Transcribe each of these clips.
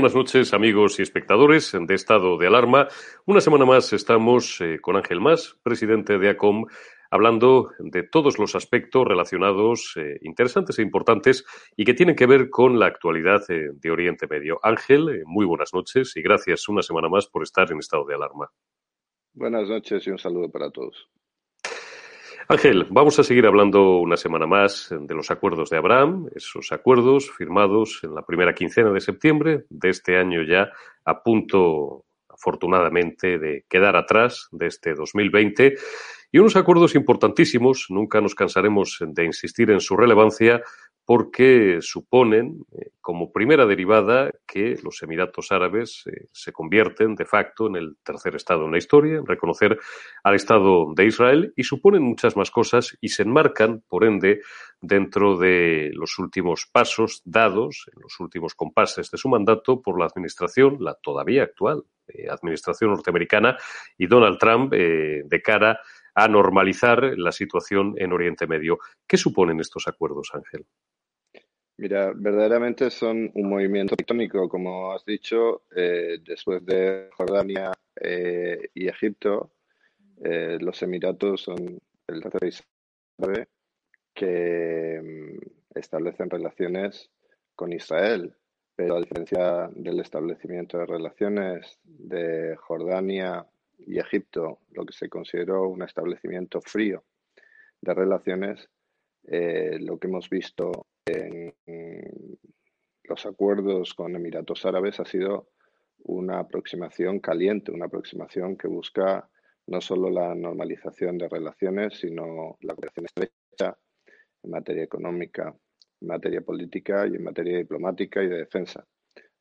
Buenas noches, amigos y espectadores de Estado de Alarma. Una semana más estamos eh, con Ángel Más, presidente de ACOM, hablando de todos los aspectos relacionados, eh, interesantes e importantes, y que tienen que ver con la actualidad eh, de Oriente Medio. Ángel, muy buenas noches y gracias una semana más por estar en Estado de Alarma. Buenas noches y un saludo para todos. Ángel, vamos a seguir hablando una semana más de los acuerdos de Abraham, esos acuerdos firmados en la primera quincena de septiembre de este año ya a punto, afortunadamente, de quedar atrás de este 2020 y unos acuerdos importantísimos, nunca nos cansaremos de insistir en su relevancia, porque suponen, eh, como primera derivada, que los Emiratos Árabes eh, se convierten de facto en el tercer Estado en la historia, en reconocer al Estado de Israel, y suponen muchas más cosas y se enmarcan, por ende, dentro de los últimos pasos dados, en los últimos compases de su mandato por la administración, la todavía actual eh, administración norteamericana, y Donald Trump de cara a normalizar la situación en Oriente Medio. ¿Qué suponen estos acuerdos, Ángel? Mira, verdaderamente son un movimiento tectónico, como has dicho, eh, después de Jordania eh, y Egipto, eh, los Emiratos son el tercer país que mm, establecen relaciones con Israel, pero a diferencia del establecimiento de relaciones de Jordania y Egipto, lo que se consideró un establecimiento frío de relaciones, lo que hemos visto en los acuerdos con Emiratos Árabes ha sido una aproximación caliente, una aproximación que busca no solo la normalización de relaciones, sino la cooperación estrecha en materia económica, en materia política y en materia diplomática y de defensa.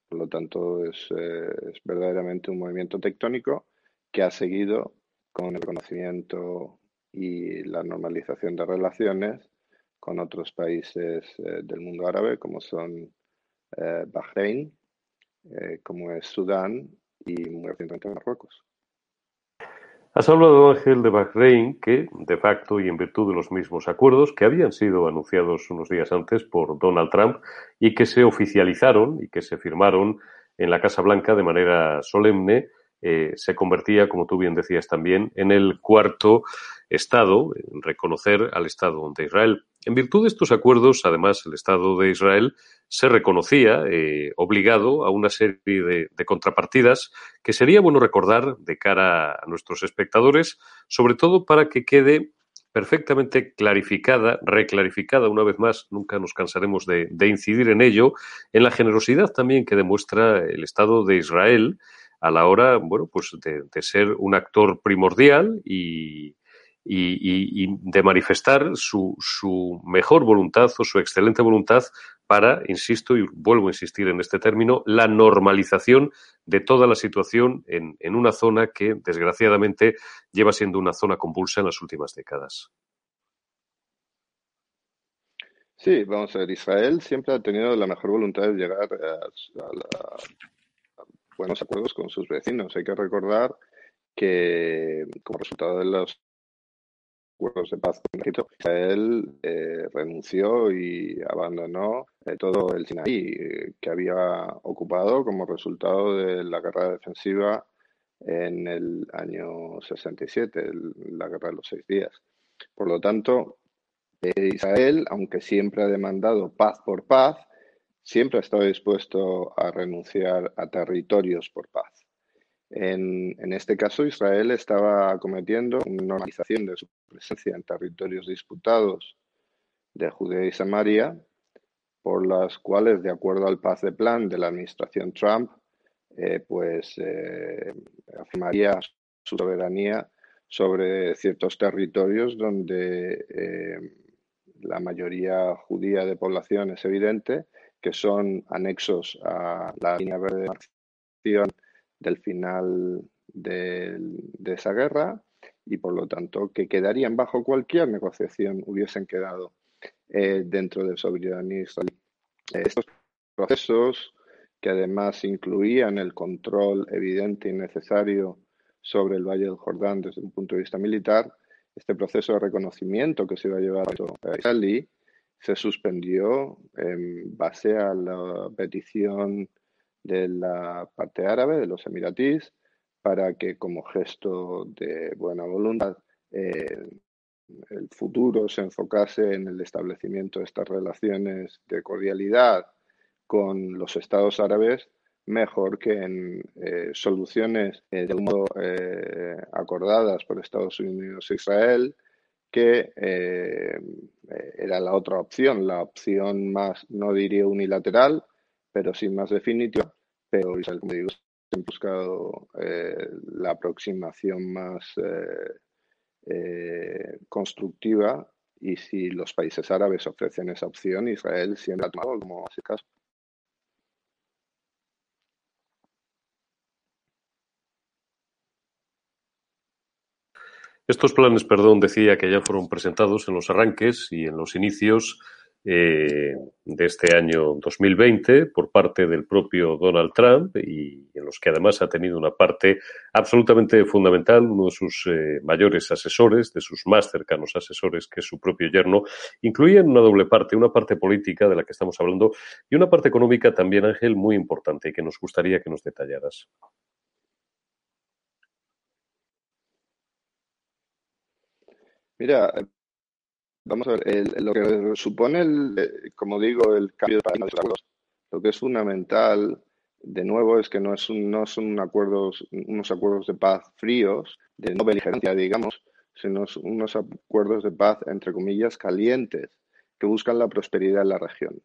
Por lo tanto, es, eh, verdaderamente un movimiento tectónico que ha seguido con el reconocimiento y la normalización de relaciones con otros países eh, del mundo árabe, como son eh, Bahrein, eh, como es Sudán y muy recientemente Marruecos. Has hablado, Ángel, de Bahrein, que de facto y en virtud de los mismos acuerdos que habían sido anunciados unos días antes por Donald Trump y que se oficializaron y que se firmaron en la Casa Blanca de manera solemne, se convertía, como tú bien decías también, en el cuarto Estado, en reconocer al Estado de Israel. En virtud de estos acuerdos, además, el Estado de Israel se reconocía eh, obligado a una serie de, contrapartidas que sería bueno recordar de cara a nuestros espectadores, sobre todo para que quede perfectamente clarificada, reclarificada una vez más, nunca nos cansaremos de, incidir en ello, en la generosidad también que demuestra el Estado de Israel a la hora, bueno, pues de ser un actor primordial y, de manifestar su, mejor voluntad o su excelente voluntad para, insisto y vuelvo a insistir en este término, la normalización de toda la situación en, una zona que, desgraciadamente, lleva siendo una zona convulsa en las últimas décadas. Sí, vamos a ver, Israel siempre ha tenido la mejor voluntad de llegar a, buenos acuerdos con sus vecinos. Hay que recordar que como resultado de los acuerdos de paz con Egipto, Israel eh, renunció y abandonó eh, todo el Sinaí eh, que había ocupado como resultado de la guerra defensiva en el año 67, la guerra de los seis días. Por lo tanto, Israel, aunque siempre ha demandado paz por paz, siempre ha estado dispuesto a renunciar a territorios por paz. En, este caso, Israel estaba cometiendo una normalización de su presencia en territorios disputados de Judea y Samaria, por las cuales, de acuerdo al paz de plan de la administración Trump, eh, pues eh, afirmaría su soberanía sobre ciertos territorios donde eh, la mayoría judía de población es evidente, que son anexos a la línea verde de del final de, esa guerra y por lo tanto que quedarían bajo cualquier negociación hubiesen quedado eh, dentro del soberanía israelí. estos procesos que además incluían el control evidente y necesario sobre el Valle del Jordán desde un punto de vista militar, este proceso de reconocimiento que se iba a llevar a Israelí se suspendió en base a la petición de la parte árabe, de los emiratíes, para que como gesto de buena voluntad eh, el futuro se enfocase en el establecimiento de estas relaciones de cordialidad con los estados árabes mejor que en eh, soluciones eh, de modo eh, acordadas por Estados Unidos e Israel, que era la otra opción, la opción más, no diría unilateral, pero sí más definitiva, pero Israel, como digo, ha buscado la aproximación más constructiva y si los países árabes ofrecen esa opción, Israel siempre ha tomado como hace caso. Estos planes, perdón, decía que ya fueron presentados en los arranques y en los inicios eh, de este año 2020 por parte del propio Donald Trump y en los que además ha tenido una parte absolutamente fundamental, uno de sus eh, mayores asesores, de sus más cercanos asesores, que es su propio yerno, incluían una doble parte, una parte política de la que estamos hablando y una parte económica también, Ángel, muy importante y que nos gustaría que nos detallaras. Mira, vamos a ver, lo que supone, el, eh, como digo, el cambio de paradigma de los lo que es fundamental, de nuevo, es que no, es no son acuerdos, unos acuerdos de paz fríos, de no beligerencia, digamos, sino unos acuerdos de paz, entre comillas, calientes, que buscan la prosperidad en la región.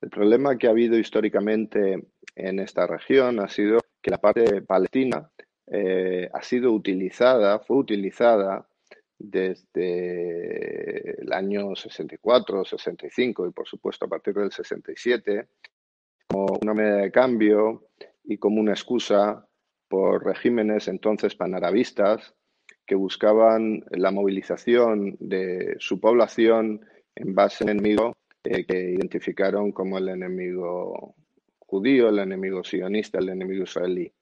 El problema que ha habido históricamente en esta región ha sido que la parte palestina eh, ha sido utilizada, fue utilizada desde el año 64, 65 y por supuesto a partir del 67 como una medida de cambio y como una excusa por regímenes entonces panarabistas que buscaban la movilización de su población en base al enemigo eh, que identificaron como el enemigo judío, el enemigo sionista, el enemigo israelí.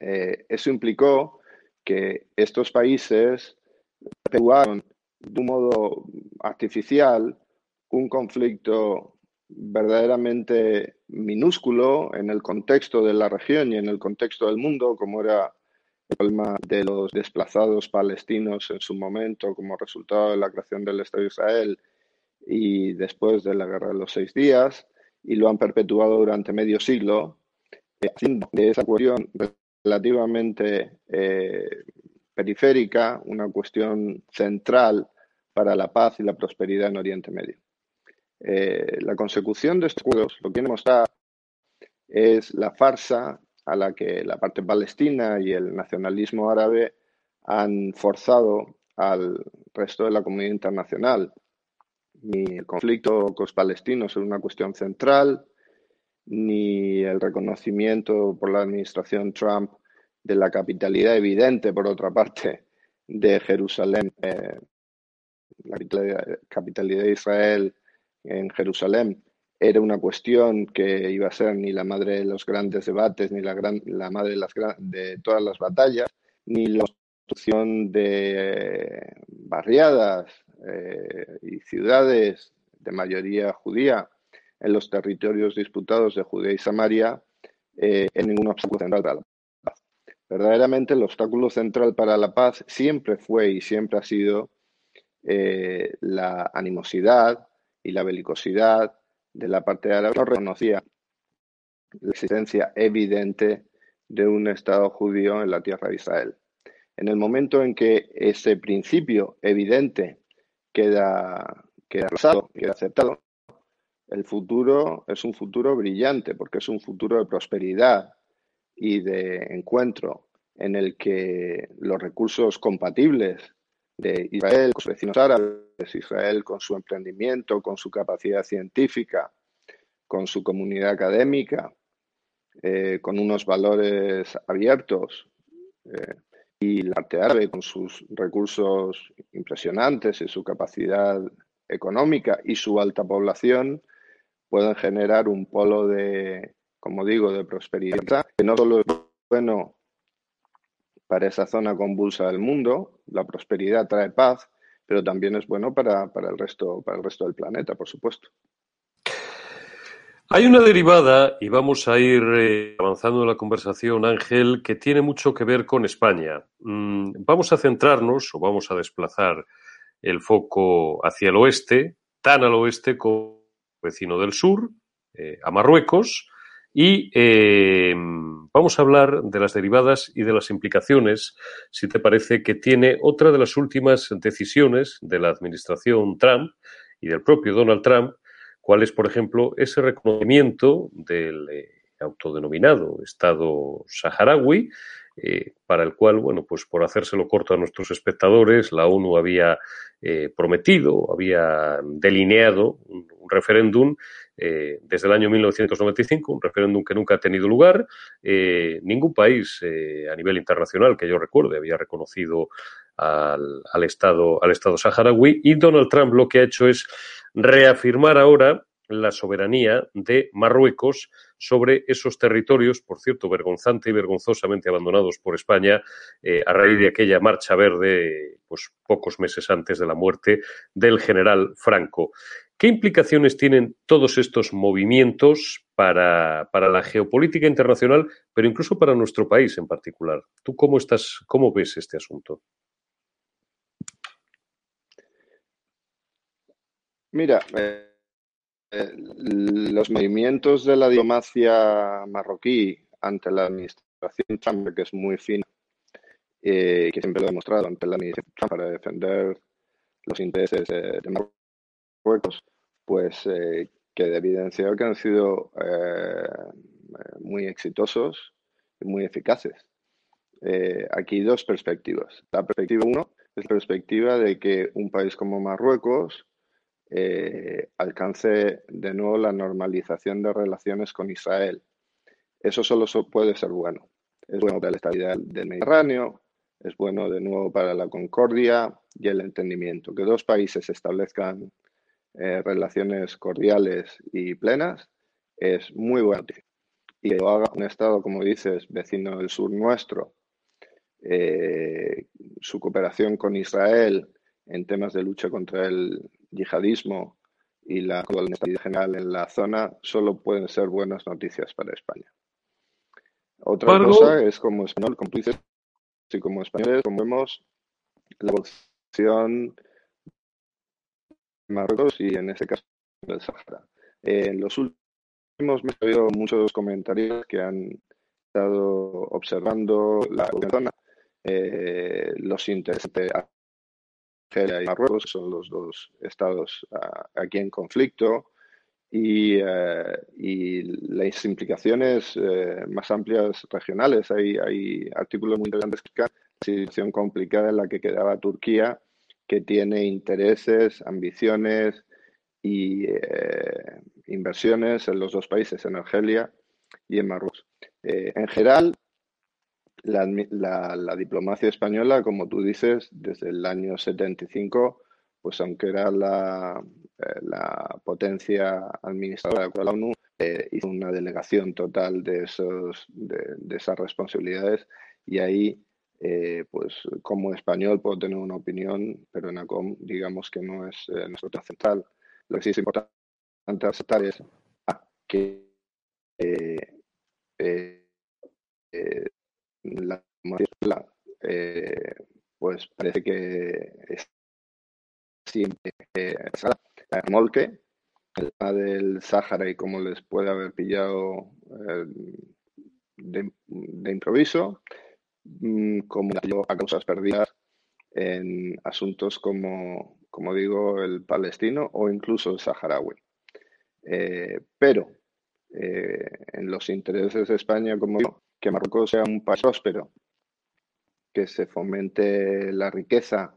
Eh, eso implicó que estos países perpetuaron de un modo artificial un conflicto verdaderamente minúsculo en el contexto de la región y en el contexto del mundo, como era el problema de los desplazados palestinos en su momento como resultado de la creación del Estado de Israel y después de la Guerra de los Seis Días, y lo han perpetuado durante medio siglo, haciendo de esa cuestión relativamente eh, periférica, una cuestión central para la paz y la prosperidad en Oriente Medio. Eh, la consecución de estos acuerdos lo que quiere mostrar es la farsa a la que la parte palestina y el nacionalismo árabe han forzado al resto de la comunidad internacional. Ni el conflicto con los es una cuestión central, ni el reconocimiento por la administración Trump de la capitalidad evidente, por otra parte, de Jerusalén, eh, la capitalidad de Israel en Jerusalén era una cuestión que iba a ser ni la madre de los grandes debates, ni la, gran, la madre de, todas las batallas, ni la construcción de barriadas eh, y ciudades de mayoría judía en los territorios disputados de Judea y Samaria eh, en ningún obstáculo central. Verdaderamente el obstáculo central para la paz siempre fue y siempre ha sido eh, la animosidad y la belicosidad de la parte árabe. No reconocía la existencia evidente de un Estado judío en la tierra de Israel. En el momento en que ese principio evidente queda, queda queda aceptado, el futuro es un futuro brillante porque es un futuro de prosperidad y de encuentro en el que los recursos compatibles de Israel con sus vecinos árabes, Israel con su emprendimiento, con su capacidad científica, con su comunidad académica, eh, con unos valores abiertos, eh, y la parte árabe con sus recursos impresionantes y su capacidad económica y su alta población, pueden generar un polo de, como digo, de prosperidad, que no solo es bueno para esa zona convulsa del mundo, la prosperidad trae paz, pero también es bueno para, el, resto, para el resto del planeta, por supuesto. Hay una derivada, y vamos a ir eh, avanzando en la conversación, Ángel, que tiene mucho que ver con España. Mm, vamos a centrarnos o vamos a desplazar el foco hacia el oeste, tan al oeste como vecino del sur, eh, a Marruecos, y eh, vamos a hablar de las derivadas y de las implicaciones, si te parece, que tiene otra de las últimas decisiones de la administración Trump y del propio Donald Trump, cuál es, por ejemplo, ese reconocimiento del eh, autodenominado Estado saharaui, para el cual, bueno, pues por hacérselo corto a nuestros espectadores, la ONU había prometido, había delineado un, referéndum eh, desde el año 1995, un referéndum que nunca ha tenido lugar. Eh, ningún país eh, a nivel internacional que yo recuerde había reconocido al, al, Estado, al Estado saharaui y Donald Trump lo que ha hecho es reafirmar ahora la soberanía de Marruecos sobre esos territorios, por cierto, vergonzante y vergonzosamente abandonados por España a raíz de aquella marcha verde, pues pocos meses antes de la muerte del general Franco. ¿Qué implicaciones tienen todos estos movimientos para, la geopolítica internacional, pero incluso para nuestro país en particular? ¿Tú cómo estás, cómo ves este asunto? Mira, eh, eh, los movimientos de la diplomacia marroquí ante la administración Trump, que es muy fina, eh, que siempre lo ha demostrado ante la administración Trump para defender los intereses de Marruecos, pues eh, que evidenciar que han sido eh, muy exitosos y muy eficaces. Eh, aquí dos perspectivas. La perspectiva uno es la perspectiva de que un país como Marruecos alcance de nuevo la normalización de relaciones con Israel. Eso solo puede ser bueno. Es bueno para la estabilidad del Mediterráneo, es bueno de nuevo para la concordia y el entendimiento. Que dos países establezcan eh, relaciones cordiales y plenas, es muy bueno. Y que lo haga un Estado, como dices, vecino del sur nuestro, eh, su cooperación con Israel en temas de lucha contra el yihadismo y la estabilidad general en la zona, solo pueden ser buenas noticias para España. Otra cosa es como español, como dices, y como españoles, como vemos la evolución Marruecos y en este caso el Sahara. en los últimos meses he oído muchos comentarios que han estado observando la zona, eh, los intereses Argelia y Marruecos, son los dos estados aquí en conflicto, y, eh, las implicaciones eh, más amplias regionales. Hay, hay artículos muy interesantes que la situación complicada en la que quedaba Turquía que tiene intereses, ambiciones y eh, inversiones en los dos países, en Argelia y en Marruecos. En general, la, diplomacia española, como tú dices, desde el año 75 pues aunque era la, la potencia administradora de la ONU, hizo una delegación total de, esos, de, esas responsabilidades y ahí eh, pues como español puedo tener una opinión, pero en ACOM digamos que no es eh, nuestro central. Lo que sí es importante aceptar es que eh, la pues parece que es siempre la remolque el del Sáhara y cómo les puede haber pillado de, de, improviso Mm, como a causas perdidas en asuntos como, como digo, el palestino o incluso el saharaui. Eh, pero eh, en los intereses de España, como digo, que Marruecos sea un país próspero, que se fomente la riqueza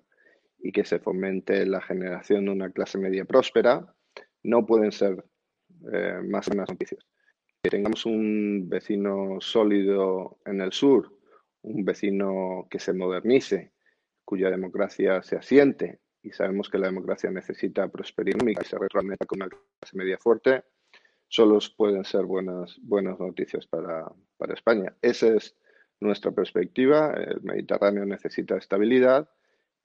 y que se fomente la generación de una clase media próspera, no pueden ser eh, más buenas noticias. Que tengamos un vecino sólido en el sur un vecino que se modernice, cuya democracia se asiente, y sabemos que la democracia necesita prosperidad y se realmente con una clase media fuerte, solo pueden ser buenas, buenas noticias para, España. Esa es nuestra perspectiva. El Mediterráneo necesita estabilidad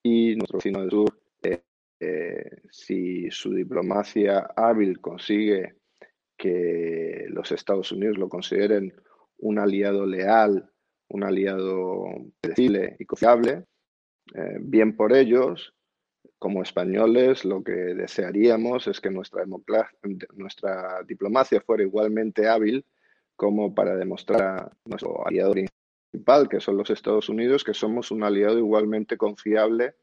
y nuestro vecino del sur, eh, eh, si su diplomacia hábil consigue que los Estados Unidos lo consideren un aliado leal un aliado predecible y confiable. Eh, bien por ellos, como españoles, lo que desearíamos es que nuestra, nuestra diplomacia fuera igualmente hábil como para demostrar a nuestro aliado principal, que son los Estados Unidos, que somos un aliado igualmente confiable,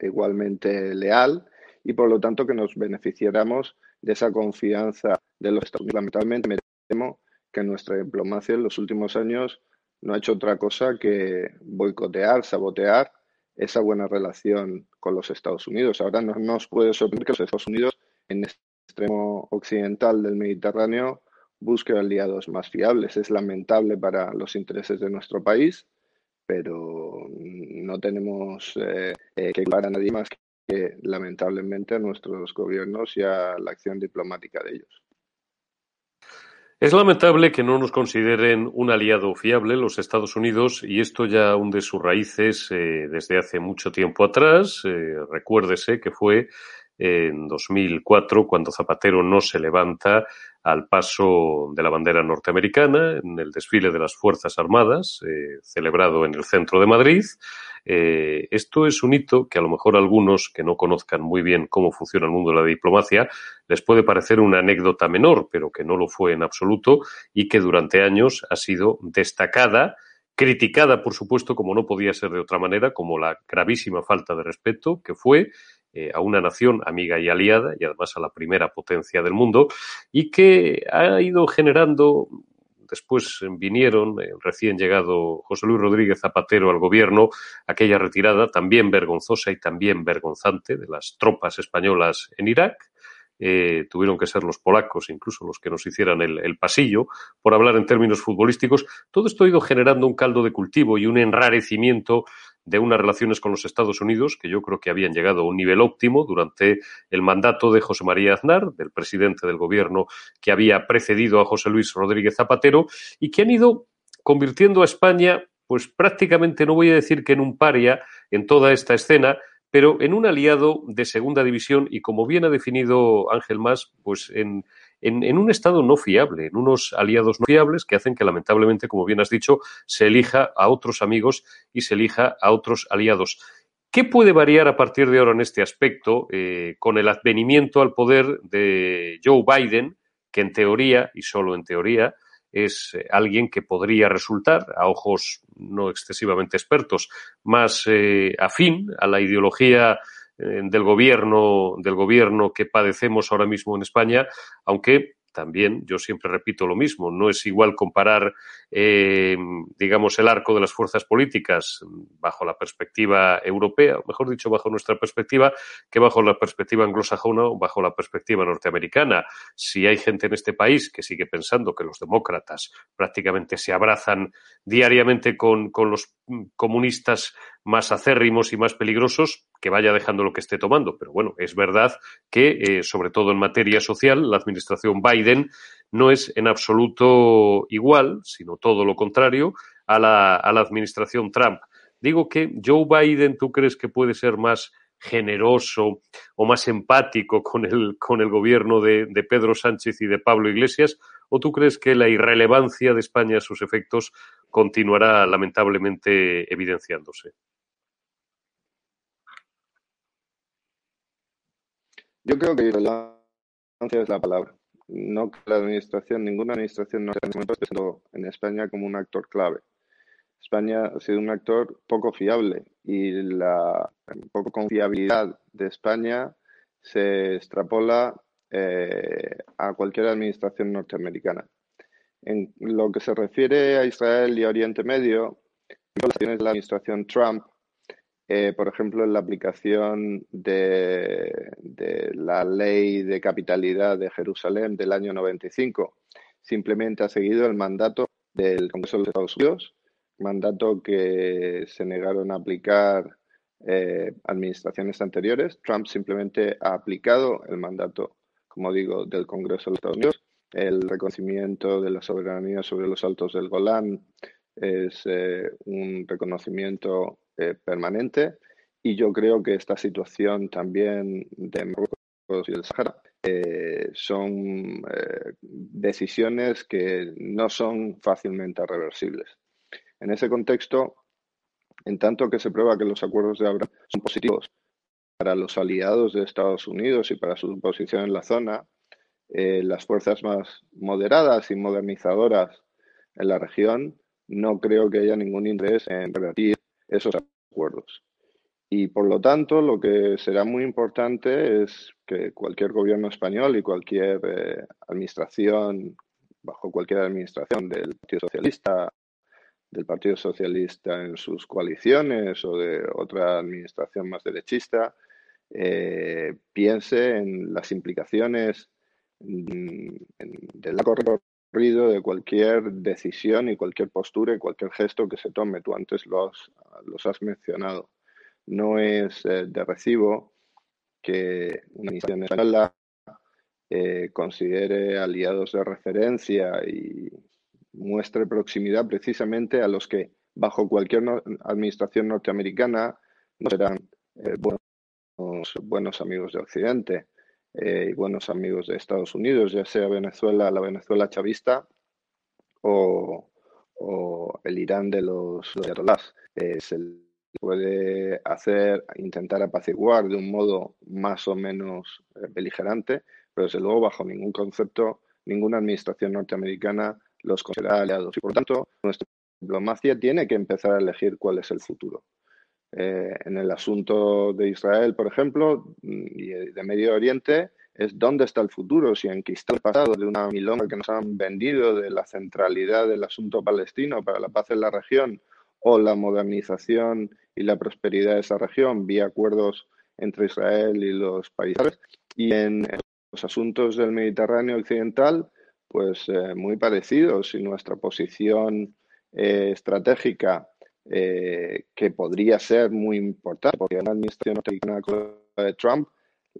igualmente leal y por lo tanto que nos beneficiáramos de esa confianza de los Estados Unidos. Lamentablemente me temo que nuestra diplomacia en los últimos años no ha hecho otra cosa que boicotear, sabotear esa buena relación con los Estados Unidos. Ahora no nos puede sorprender que los Estados Unidos en el extremo occidental del Mediterráneo busquen aliados más fiables. Es lamentable para los intereses de nuestro país, pero no tenemos eh, eh, que culpar a nadie más que lamentablemente a nuestros gobiernos y a la acción diplomática de ellos. Es lamentable que no nos consideren un aliado fiable los Estados Unidos y esto ya hunde sus raíces eh, desde hace mucho tiempo atrás. Recuérdese que fue en 2004 cuando Zapatero no se levanta al paso de la bandera norteamericana en el desfile de las Fuerzas Armadas, eh, celebrado en el centro de Madrid. Eh, esto es un hito que a lo mejor a algunos que no conozcan muy bien cómo funciona el mundo de la diplomacia les puede parecer una anécdota menor, pero que no lo fue en absoluto y que durante años ha sido destacada criticada, por supuesto, como no podía ser de otra manera, como la gravísima falta de respeto que fue eh, a una nación amiga y aliada y además a la primera potencia del mundo y que ha ido generando después vinieron, el recién llegado José Luis Rodríguez Zapatero al gobierno, aquella retirada también vergonzosa y también vergonzante de las tropas españolas en Irak, eh, tuvieron que ser los polacos, incluso los que nos hicieran el, pasillo, por hablar en términos futbolísticos. Todo esto ha ido generando un caldo de cultivo y un enrarecimiento de unas relaciones con los Estados Unidos que yo creo que habían llegado a un nivel óptimo durante el mandato de José María Aznar, del presidente del gobierno que había precedido a José Luis Rodríguez Zapatero, y que han ido convirtiendo a España, pues prácticamente no voy a decir que en un paria en toda esta escena, pero en un aliado de segunda división y, como bien ha definido Ángel Más, pues en, en, un estado no fiable, en unos aliados no fiables que hacen que, lamentablemente, como bien has dicho, se elija a otros amigos y se elija a otros aliados. ¿Qué puede variar a partir de ahora en este aspecto eh, con el advenimiento al poder de Joe Biden, que en teoría, y solo en teoría, es eh, alguien que podría resultar, a ojos no excesivamente expertos, más eh, afín a la ideología eh, del gobierno, del gobierno que padecemos ahora mismo en España, aunque también yo siempre repito lo mismo, no es igual comparar, eh, digamos, el arco de las fuerzas políticas bajo la perspectiva europea, mejor dicho, bajo nuestra perspectiva, que bajo la perspectiva anglosajona o bajo la perspectiva norteamericana. Si hay gente en este país que sigue pensando que los demócratas prácticamente se abrazan diariamente con, con los comunistas más acérrimos y más peligrosos, que vaya dejando lo que esté tomando. Pero bueno, es verdad que, eh, sobre todo en materia social, la administración Biden no es en absoluto igual, sino todo lo contrario, a la, a la administración Trump. Digo que Joe Biden, ¿tú crees que puede ser más generoso o más empático con el, con el gobierno de, de, Pedro Sánchez y de Pablo Iglesias? ¿O tú crees que la irrelevancia de España a sus efectos continuará lamentablemente evidenciándose? Yo creo que irrelevancia es la palabra. No que la administración, ninguna administración no está en España como un actor clave. España ha sido un actor poco fiable y la poco confiabilidad de España se extrapola eh, a cualquier administración norteamericana. En lo que se refiere a Israel y Oriente Medio, la administración Trump, eh, por ejemplo, en la aplicación de, de, la ley de capitalidad de Jerusalén del año 95, simplemente ha seguido el mandato del Congreso de Estados Unidos mandato que se negaron a aplicar eh, administraciones anteriores. Trump simplemente ha aplicado el mandato, como digo, del Congreso de Estados Unidos. El reconocimiento de la soberanía sobre los altos del Golán es eh, un reconocimiento eh, permanente y yo creo que esta situación también de Marruecos y el Sahara son decisiones que no son fácilmente reversibles. En ese contexto, en tanto que se prueba que los acuerdos de Abraham son positivos para los aliados de Estados Unidos y para su posición en la zona, eh, las fuerzas más moderadas y modernizadoras en la región no creo que haya ningún interés en revertir esos acuerdos. Y por lo tanto, lo que será muy importante es que cualquier gobierno español y cualquier eh, administración, bajo cualquier administración del Partido Socialista, del Partido Socialista en sus coaliciones o de otra administración más derechista, eh, piense en las implicaciones mm, del recorrido de cualquier decisión y cualquier postura y cualquier gesto que se tome. Tú antes los, los has mencionado. No es eh, de recibo que una administración española eh, considere aliados de referencia y muestre proximidad precisamente a los que bajo cualquier administración norteamericana no serán eh, buenos, buenos, amigos de Occidente eh, y buenos amigos de Estados Unidos, ya sea Venezuela, la Venezuela chavista o, el Irán de los, los eh, se puede hacer, intentar apaciguar de un modo más o menos beligerante, pero desde luego bajo ningún concepto, ninguna administración norteamericana los considera aliados. Y por tanto, nuestra diplomacia tiene que empezar a elegir cuál es el futuro. Eh, en el asunto de Israel, por ejemplo, y de Medio Oriente, es dónde está el futuro, si en está el pasado de una milonga que nos han vendido de la centralidad del asunto palestino para la paz en la región o la modernización y la prosperidad de esa región vía acuerdos entre Israel y los países. Y en los asuntos del Mediterráneo occidental, pues eh, muy parecidos y nuestra posición eh, estratégica eh, que podría ser muy importante porque la administración de Trump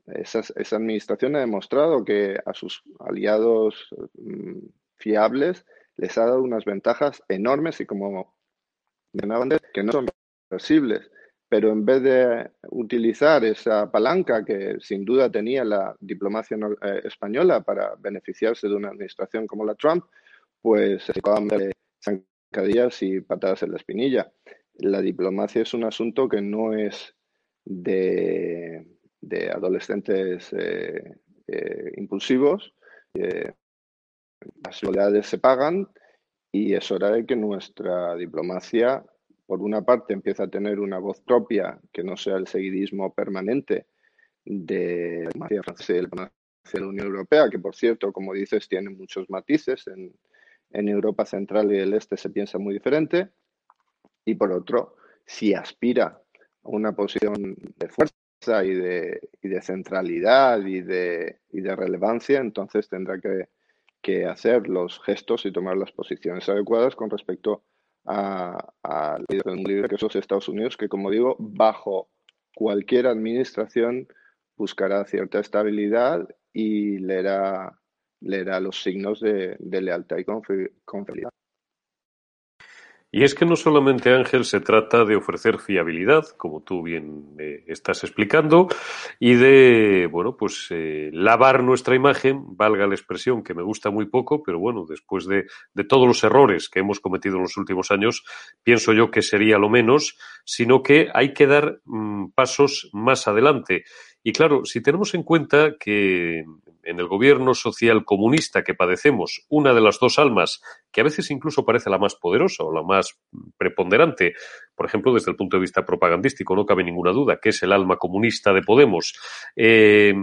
esa, esa, administración ha demostrado que a sus aliados mm, fiables les ha dado unas ventajas enormes y como mencionaban que no son reversibles. Pero en vez de utilizar esa palanca que sin duda tenía la diplomacia eh, española para beneficiarse de una administración como la Trump, pues se de zancadillas y patadas en la espinilla. La diplomacia es un asunto que no es de, adolescentes eh, eh, impulsivos. las prioridades se pagan y es hora de que nuestra diplomacia por una parte, empieza a tener una voz propia que no sea el seguidismo permanente de la diplomacia francesa y la de la Unión Europea, que por cierto, como dices, tiene muchos matices. En, en Europa Central y del Este se piensa muy diferente. Y por otro, si aspira a una posición de fuerza y de, y de centralidad y de, y de, relevancia, entonces tendrá que, hacer los gestos y tomar las posiciones adecuadas con respecto a, a un libre que es Estados Unidos, que como digo, bajo cualquier administración buscará cierta estabilidad y leerá, leerá los signos de, lealtad y confiabilidad. Y es que no solamente, Ángel, se trata de ofrecer fiabilidad, como tú bien eh, estás explicando, y de, bueno, pues eh, lavar nuestra imagen, valga la expresión que me gusta muy poco, pero bueno, después de, de, todos los errores que hemos cometido en los últimos años, pienso yo que sería lo menos, sino que hay que dar mm, pasos más adelante. Y claro, si tenemos en cuenta que en el gobierno social comunista que padecemos, una de las dos almas, que a veces incluso parece la más poderosa o la más preponderante, por ejemplo, desde el punto de vista propagandístico, no cabe ninguna duda, que es el alma comunista de Podemos, eh,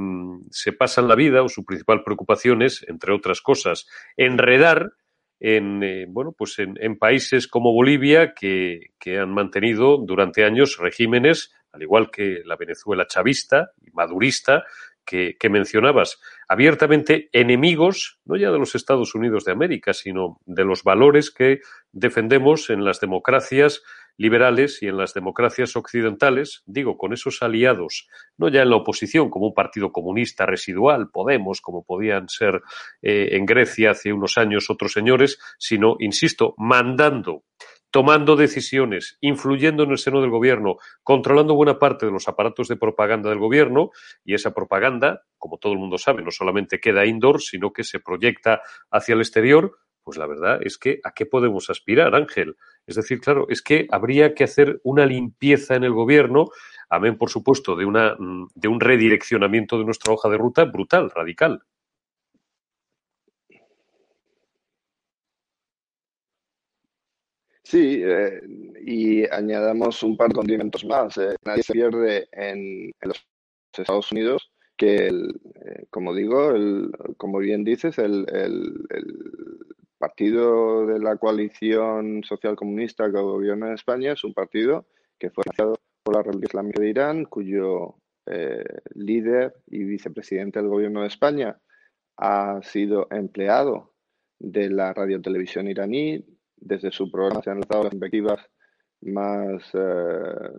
se pasan la vida o su principal preocupación es, entre otras cosas, enredar en, eh, bueno, pues en, países como Bolivia que han mantenido durante años regímenes al igual que la Venezuela chavista y madurista que, mencionabas, abiertamente enemigos, no ya de los Estados Unidos de América, sino de los valores que defendemos en las democracias liberales y en las democracias occidentales, digo, con esos aliados, no ya en la oposición como un partido comunista residual, Podemos, como podían ser eh, en Grecia hace unos años otros señores, sino, insisto, mandando tomando decisiones, influyendo en el seno del gobierno, controlando buena parte de los aparatos de propaganda del gobierno y esa propaganda, como todo el mundo sabe, no solamente queda indoor, sino que se proyecta hacia el exterior, pues la verdad es que ¿a qué podemos aspirar, Ángel? Es decir, claro, es que habría que hacer una limpieza en el gobierno, amén, por supuesto, de, una, de un redireccionamiento de nuestra hoja de ruta brutal, radical. Sí, eh, y añadamos un par de condimentos más. Eh, nadie se pierde en, los Estados Unidos que, eh, como digo, el, como bien dices, el, partido de la coalición social comunista que gobierna en España es un partido que fue financiado por la República Islámica de Irán, cuyo líder y vicepresidente del gobierno de España ha sido empleado de la radiotelevisión iraní, desde su programa se han lanzado las invectivas más eh,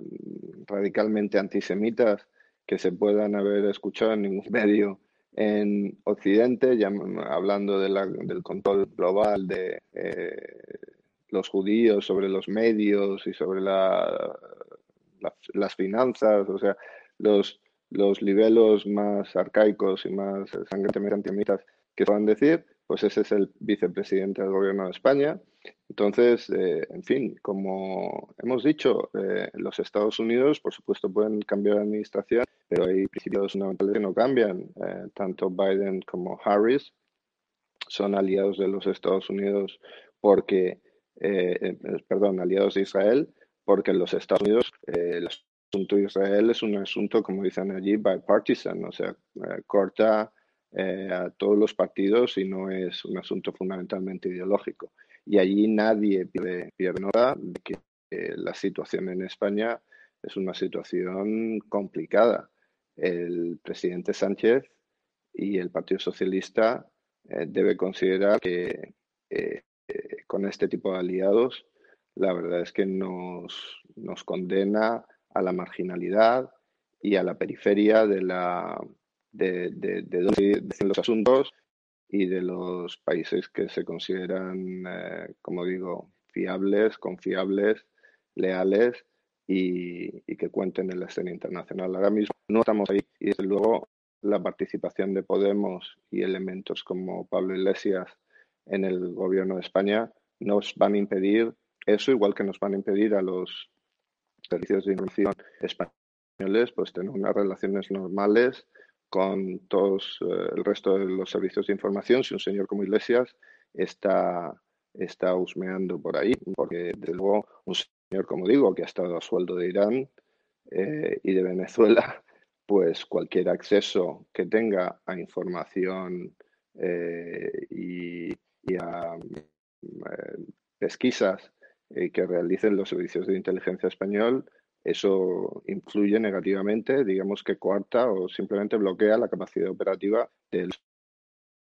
radicalmente antisemitas que se puedan haber escuchado en ningún medio en Occidente, ya, hablando de la, del control global de eh, los judíos sobre los medios y sobre la, las finanzas, o sea, los, los niveles más arcaicos y más sangrentemente antisemitas que puedan decir, pues ese es el vicepresidente del gobierno de España. Entonces, eh, en fin, como hemos dicho, eh, los Estados Unidos, por supuesto, pueden cambiar de administración, pero hay principios fundamentales que no cambian. Eh, tanto Biden como Harris son aliados de los Estados Unidos porque, perdón, aliados de Israel, porque los Estados Unidos, el asunto de Israel es un asunto, como dicen allí, bipartisan, o sea, corta a todos los partidos y no es un asunto fundamentalmente ideológico. Y allí nadie pierde, pierde de que eh, la situación en España es una situación complicada. El presidente Sánchez y el Partido Socialista eh, debe considerar que con este tipo de aliados la verdad es que nos, nos condena a la marginalidad y a la periferia de la, de, de, de dónde los asuntos y de los países que se consideran, eh, como digo, fiables, confiables, leales y, que cuenten en la escena internacional. Ahora mismo no estamos ahí y desde luego la participación de Podemos y elementos como Pablo Iglesias en el gobierno de España nos van a impedir eso, igual que nos van a impedir a los servicios de información españoles, pues tener unas relaciones normales con todos eh, el resto de los servicios de información si un señor como Iglesias está, está husmeando por ahí, porque de luego un señor, como digo, que ha estado a sueldo de Irán eh, y de Venezuela, pues cualquier acceso que tenga a información eh, y, a pesquisas que realicen los servicios de inteligencia español eso influye negativamente, digamos que coarta o simplemente bloquea la capacidad operativa de los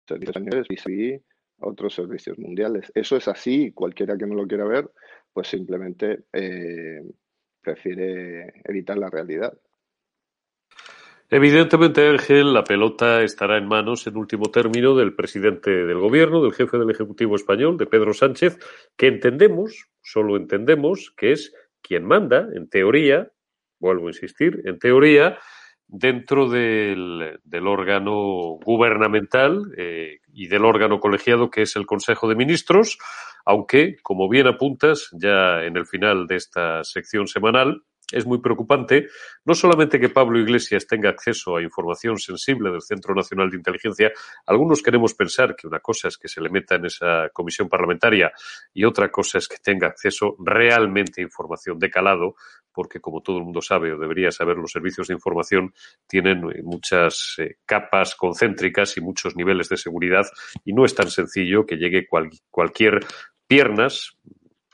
servicios españoles y otros servicios mundiales. Eso es así, cualquiera que no lo quiera ver, pues simplemente eh, prefiere evitar la realidad. Evidentemente, Ángel, la pelota estará en manos, en último término, del presidente del gobierno, del jefe del Ejecutivo español, de Pedro Sánchez, que entendemos, solo entendemos, que es quien manda, en teoría, vuelvo a insistir, en teoría, dentro del, órgano gubernamental eh, y del órgano colegiado que es el Consejo de Ministros, aunque, como bien apuntas, ya en el final de esta sección semanal, es muy preocupante no solamente que Pablo Iglesias tenga acceso a información sensible del Centro Nacional de Inteligencia, algunos queremos pensar que una cosa es que se le meta en esa comisión parlamentaria y otra cosa es que tenga acceso realmente a información de calado, porque como todo el mundo sabe o debería saber, los servicios de información tienen eh, muchas eh, capas concéntricas y muchos niveles de seguridad y no es tan sencillo que llegue cualquier piernas,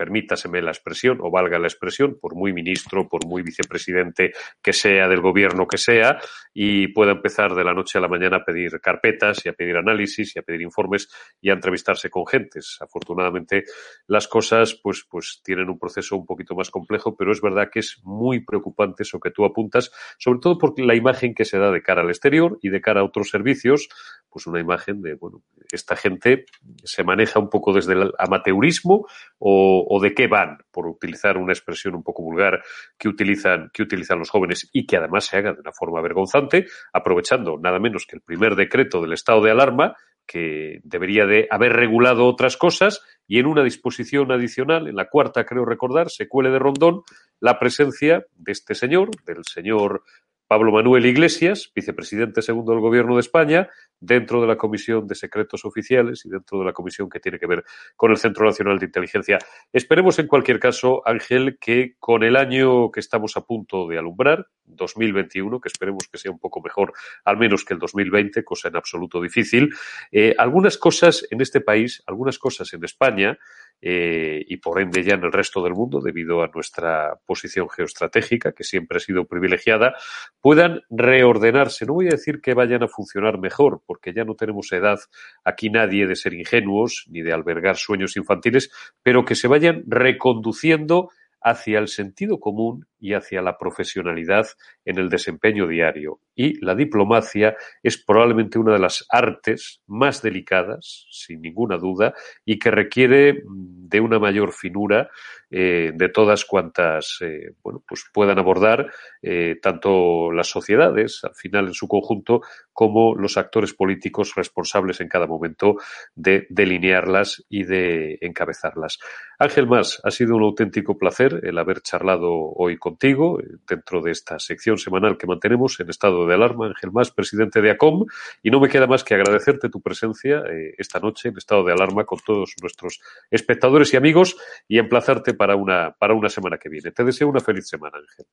permítaseme la expresión, o valga la expresión, por muy ministro, por muy vicepresidente que sea del gobierno que sea, y pueda empezar de la noche a la mañana a pedir carpetas y a pedir análisis y a pedir informes y a entrevistarse con gentes. Afortunadamente, las cosas pues, pues tienen un proceso un poquito más complejo, pero es verdad que es muy preocupante eso que tú apuntas, sobre todo por la imagen que se da de cara al exterior y de cara a otros servicios, pues una imagen de, bueno, esta gente se maneja un poco desde el amateurismo o, o, de qué van, por utilizar una expresión un poco vulgar que utilizan, que utilizan los jóvenes y que además se haga de una forma vergonzante, aprovechando nada menos que el primer decreto del estado de alarma, que debería de haber regulado otras cosas y en una disposición adicional, en la cuarta creo recordar, se cuele de rondón la presencia de este señor, del señor Pablo Manuel Iglesias, vicepresidente segundo del Gobierno de España, dentro de la Comisión de Secretos Oficiales y dentro de la comisión que tiene que ver con el Centro Nacional de Inteligencia. Esperemos, en cualquier caso, Ángel, que con el año que estamos a punto de alumbrar, 2021, que esperemos que sea un poco mejor, al menos que el 2020, cosa en absoluto difícil, eh, algunas cosas en este país, algunas cosas en España, eh, y por ende ya en el resto del mundo, debido a nuestra posición geoestratégica, que siempre ha sido privilegiada, puedan reordenarse. No voy a decir que vayan a funcionar mejor, porque ya no tenemos edad aquí nadie de ser ingenuos ni de albergar sueños infantiles, pero que se vayan reconduciendo hacia el sentido común y hacia la profesionalidad en el desempeño diario. Y la diplomacia es probablemente una de las artes más delicadas, sin ninguna duda, y que requiere de una mayor finura eh, de todas cuantas eh, bueno, pues puedan abordar eh, tanto las sociedades, al final en su conjunto, como los actores políticos responsables en cada momento de delinearlas y de encabezarlas. Ángel Más, ha sido un auténtico placer el haber charlado hoy contigo dentro de esta sección semanal que mantenemos en estado de alarma. Ángel Más, presidente de ACOM, y no me queda más que agradecerte tu presencia esta noche en estado de alarma con todos nuestros espectadores y amigos y emplazarte para una, para una semana que viene. Te deseo una feliz semana, Ángel.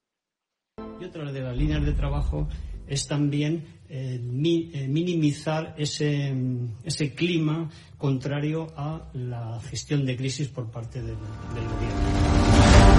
Y otra de las líneas de trabajo es también eh, eh, minimizar ese, ese, clima contrario a la gestión de crisis por parte del gobierno.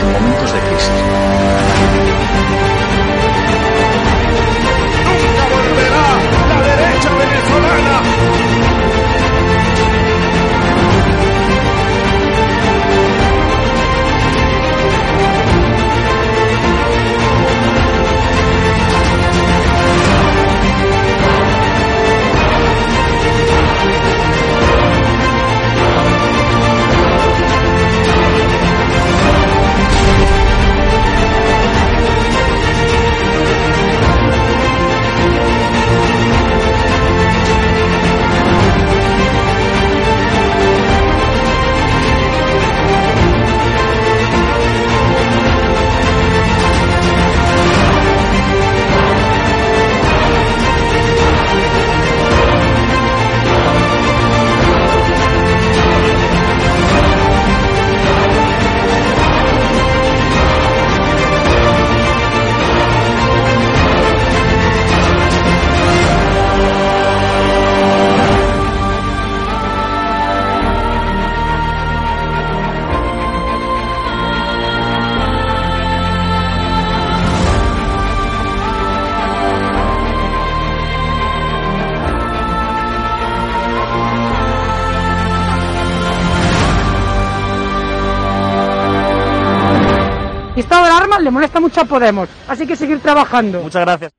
en momentos de crisis. Y estado de alarma le molesta mucho a Podemos, así que seguir trabajando. Muchas gracias.